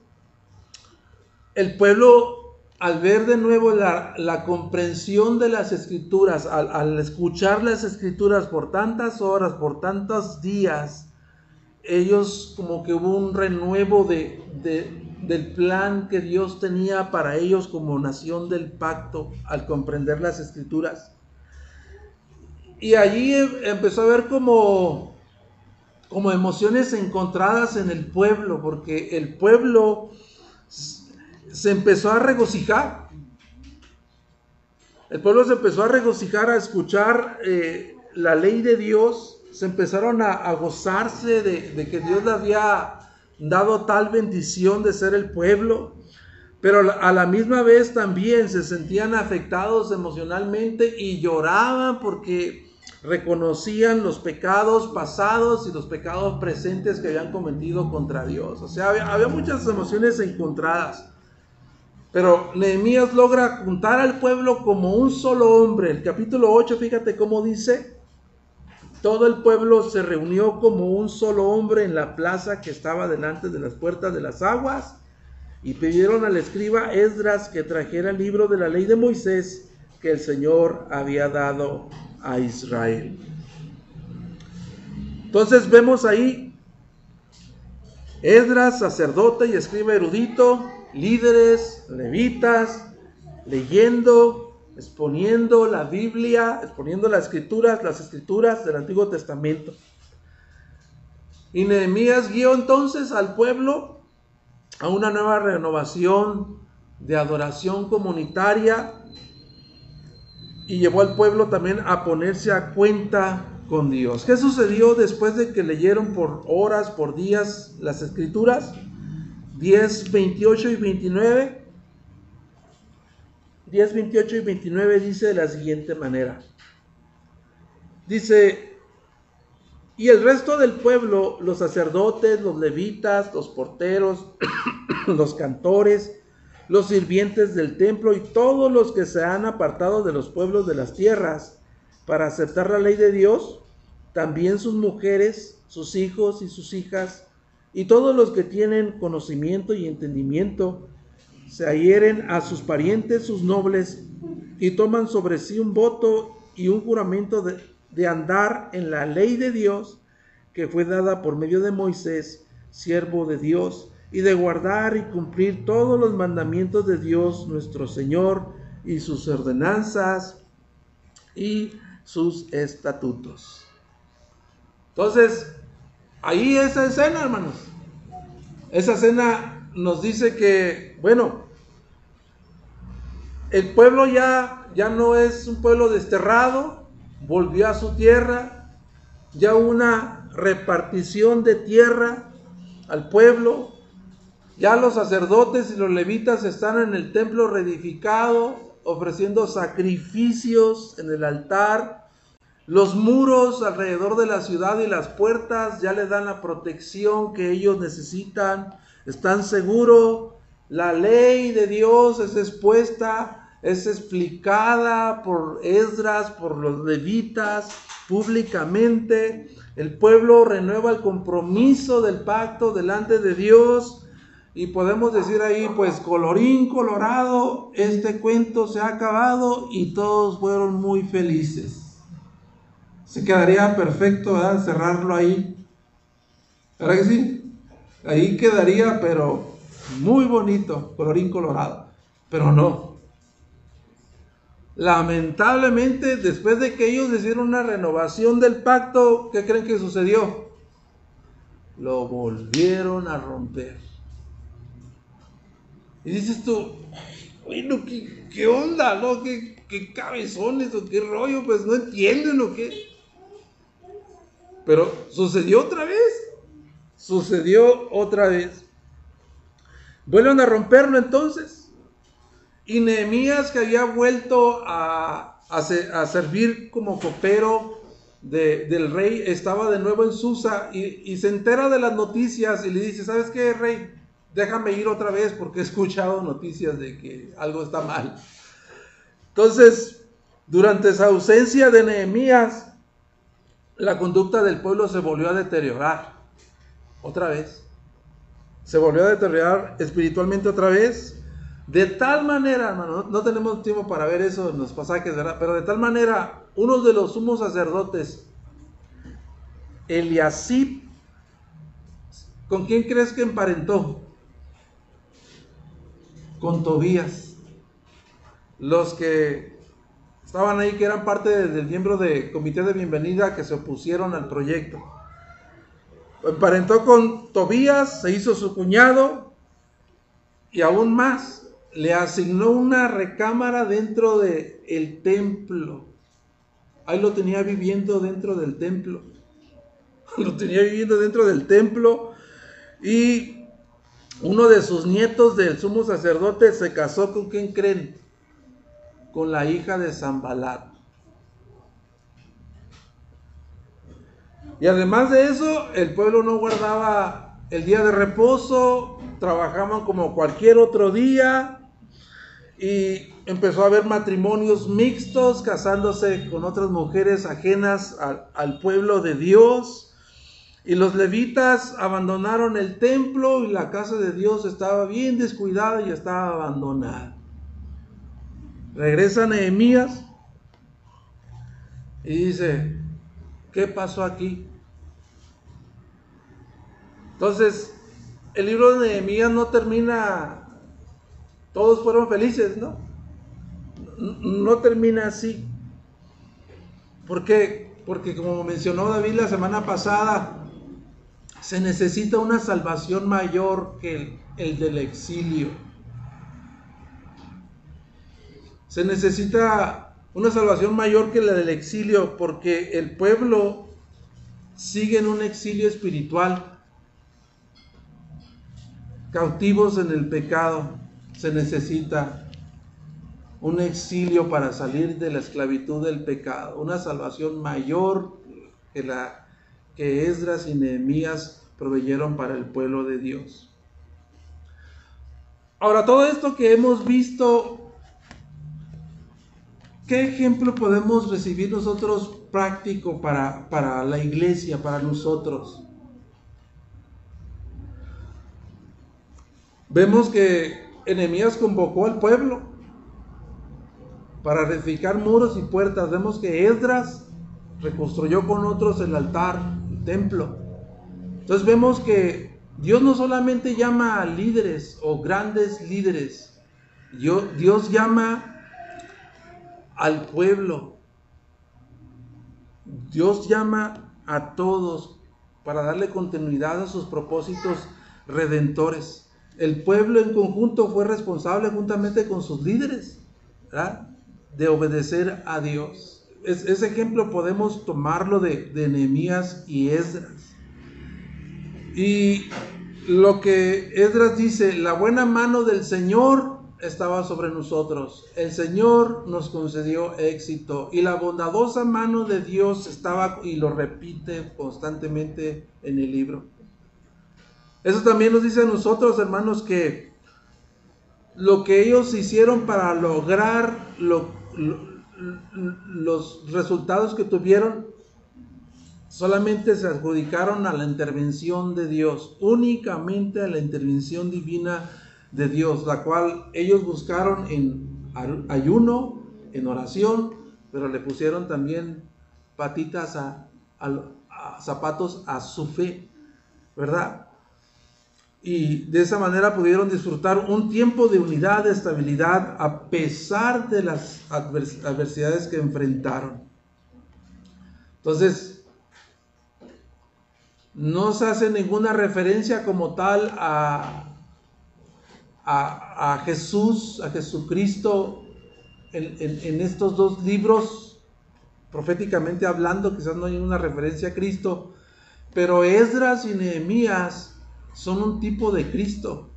el pueblo, al ver de nuevo la, comprensión de las escrituras, al, escuchar las escrituras por tantas horas, por tantos días, ellos como que hubo un renuevo de, del plan que Dios tenía para ellos como nación del pacto al comprender las escrituras. Y allí em, empezó a haber como, como emociones encontradas en el pueblo, porque el pueblo se empezó a regocijar. El pueblo se empezó a regocijar a escuchar eh, la ley de Dios, se empezaron a, gozarse de, que Dios le había dado tal bendición de ser el pueblo, pero a la misma vez también se sentían afectados emocionalmente y lloraban porque reconocían los pecados pasados y los pecados presentes que habían cometido contra Dios. O sea, había, muchas emociones encontradas. Pero Nehemías logra juntar al pueblo como un solo hombre. El capítulo 8, fíjate cómo dice, todo el pueblo se reunió como un solo hombre en la plaza que estaba delante de las puertas de las aguas y pidieron al escriba Esdras que trajera el libro de la ley de Moisés que el Señor había dado a Israel. Entonces vemos ahí Esdras, sacerdote y escriba erudito, líderes, levitas, leyendo exponiendo la Biblia, exponiendo las escrituras, las escrituras del Antiguo Testamento. Y Nehemías guió entonces al pueblo a una nueva renovación de adoración comunitaria y llevó al pueblo también a ponerse a cuenta con Dios. ¿Qué sucedió después de que leyeron por horas, por días las escrituras? 10, 28 y 29. 10, 28 y 29 dice de la siguiente manera. Dice, y el resto del pueblo, los sacerdotes, los levitas, los porteros, los cantores, los sirvientes del templo y todos los que se han apartado de los pueblos de las tierras para aceptar la ley de Dios, también sus mujeres, sus hijos y sus hijas, y todos los que tienen conocimiento y entendimiento, se adhieren a sus parientes, sus nobles, y toman sobre sí un voto y un juramento de, de andar en la ley de Dios que fue dada por medio de Moisés, siervo de Dios, y de guardar y cumplir todos los mandamientos de Dios nuestro Señor y sus ordenanzas y sus estatutos. Entonces, ahí esa escena, hermanos. Esa escena nos dice que, bueno, el pueblo ya, ya no es un pueblo desterrado, volvió a su tierra, ya una repartición de tierra al pueblo, ya los sacerdotes y los levitas están en el templo reedificado, ofreciendo sacrificios en el altar, los muros alrededor de la ciudad y las puertas ya le dan la protección que ellos necesitan, están seguros, la ley de Dios es expuesta es explicada por Esdras, por los levitas, públicamente. El pueblo renueva el compromiso del pacto delante de Dios. Y podemos decir ahí, pues colorín colorado, este cuento se ha acabado y todos fueron muy felices. Se quedaría perfecto cerrarlo ahí. ¿Verdad que sí? Ahí quedaría, pero muy bonito, colorín colorado. Pero no, Lamentablemente, después de que ellos hicieron una renovación del pacto, ¿qué creen que sucedió? Lo volvieron a romper. Y dices tú, bueno, ¿qué, onda? ¿no? ¿Qué, ¿Qué, cabezones o qué rollo? Pues no entienden o qué. Pero sucedió otra vez. Sucedió otra vez. Vuelven a romperlo entonces. Y Nehemías, que había vuelto a, servir como copero del rey, estaba de nuevo en Susa y, se entera de las noticias y le dice, ¿sabes qué, rey? Déjame ir otra vez porque he escuchado noticias de que algo está mal. Entonces, durante esa ausencia de Nehemías, la conducta del pueblo se volvió a deteriorar. Otra vez. Se volvió a deteriorar espiritualmente otra vez. De tal manera, hermano, no, tenemos tiempo para ver eso en los pasajes, ¿verdad? Pero de tal manera, uno de los sumos sacerdotes, Eliasib, ¿con quién crees que emparentó? Con Tobías. Los que estaban ahí, que eran parte del miembro del comité de bienvenida que se opusieron al proyecto. Emparentó con Tobías, se hizo su cuñado y aún más le asignó una recámara dentro del el templo. Ahí lo tenía viviendo dentro del templo. Lo tenía viviendo dentro del templo. Y uno de sus nietos del sumo sacerdote se casó con quién creen? Con la hija de Zambalat. Y además de eso, el pueblo no guardaba el día de reposo, trabajaban como cualquier otro día, y empezó a haber matrimonios mixtos, casándose con otras mujeres ajenas al, pueblo de Dios. Y los levitas abandonaron el templo y la casa de Dios estaba bien descuidada y estaba abandonada. Regresa Nehemías y dice, ¿qué pasó aquí? Entonces, el libro de Nehemías no termina todos fueron felices, ¿no? no termina así. ¿Por qué? Porque como mencionó David la semana pasada, se necesita una salvación mayor que el, el del exilio. Se necesita una salvación mayor que la del exilio porque el pueblo sigue en un exilio espiritual, cautivos en el pecado. Se necesita un exilio para salir de la esclavitud del pecado, una salvación mayor que la que Esdras y Nehemías proveyeron para el pueblo de Dios. Ahora, todo esto que hemos visto, ¿qué ejemplo podemos recibir nosotros práctico para, para la iglesia, para nosotros? Vemos que Enemías convocó al pueblo para reedificar muros y puertas. Vemos que Esdras reconstruyó con otros el altar, el templo. Entonces vemos que Dios no solamente llama a líderes o grandes líderes, Dios llama al pueblo. Dios llama a todos para darle continuidad a sus propósitos redentores. El pueblo en conjunto fue responsable juntamente con sus líderes. de obedecer a Dios. ese ejemplo podemos tomarlo de, de Nehemías y Esdras. Y lo que Esdras dice, la buena mano del Señor estaba sobre nosotros. El Señor nos concedió éxito y la bondadosa mano de Dios estaba y lo repite constantemente en el libro. Eso también nos dice a nosotros, hermanos, que lo que ellos hicieron para lograr lo los resultados que tuvieron solamente se adjudicaron a la intervención de Dios, únicamente a la intervención divina de Dios, la cual ellos buscaron en ayuno, en oración, pero le pusieron también patitas a, a zapatos a su fe, ¿verdad? Y de esa manera pudieron disfrutar un tiempo de unidad, de estabilidad, a pesar de las adversidades que enfrentaron. Entonces, no se hace ninguna referencia como tal a, a, Jesús, a Jesucristo en, en, estos dos libros, proféticamente hablando, quizás no hay una referencia a Cristo, pero Esdras y Nehemías son un tipo de Cristo.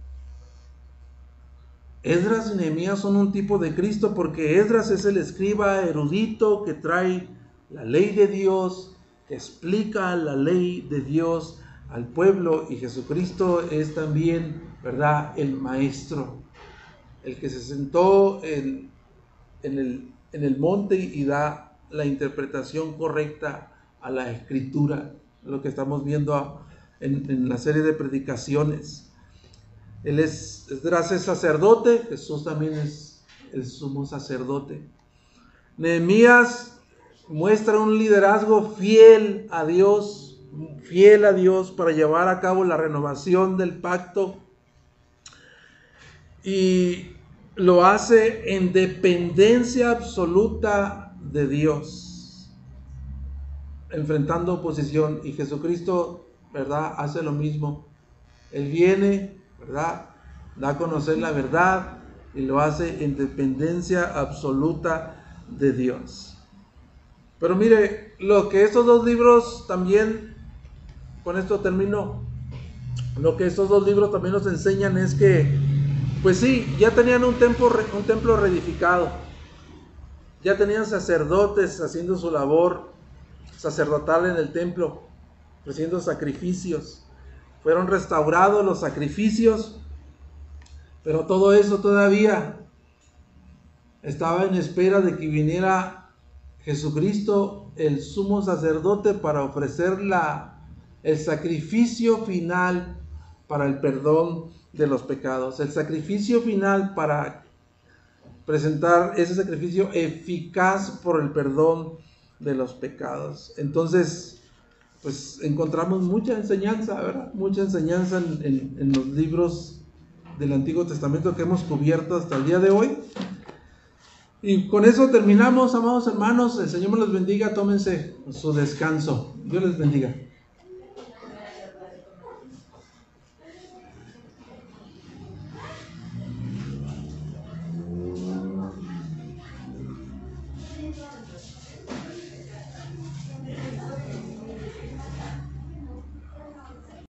Esdras y Nehemías son un tipo de Cristo porque Esdras es el escriba erudito que trae la ley de Dios, que explica la ley de Dios al pueblo y Jesucristo es también, ¿verdad?, el maestro, el que se sentó en, el, en el monte y da la interpretación correcta a la escritura, lo que estamos viendo en, la serie de predicaciones. Él es, es sacerdote, Jesús también es el sumo sacerdote. Nehemías muestra un liderazgo fiel a Dios, fiel a Dios para llevar a cabo la renovación del pacto y lo hace en dependencia absoluta de Dios, enfrentando oposición. Y Jesucristo ¿verdad? Hace lo mismo. Él viene, ¿verdad? Da a conocer la verdad y lo hace en dependencia absoluta de Dios. Pero mire, lo que estos dos libros también, con esto termino, lo que estos dos libros también nos enseñan es que, pues sí, ya tenían un templo, un templo reedificado, ya tenían sacerdotes haciendo su labor sacerdotal en el templo, ofreciendo sacrificios. Fueron restaurados los sacrificios, pero todo eso todavía estaba en espera de que viniera Jesucristo, el sumo sacerdote, para ofrecer la, el sacrificio final para el perdón de los pecados, el sacrificio final para presentar ese sacrificio eficaz por el perdón de los pecados. Entonces, pues encontramos mucha enseñanza, ¿verdad? Mucha enseñanza en, los libros del Antiguo Testamento que hemos cubierto hasta el día de hoy. Y con eso terminamos, amados hermanos. El Señor me los bendiga. Tómense su descanso. Dios les bendiga.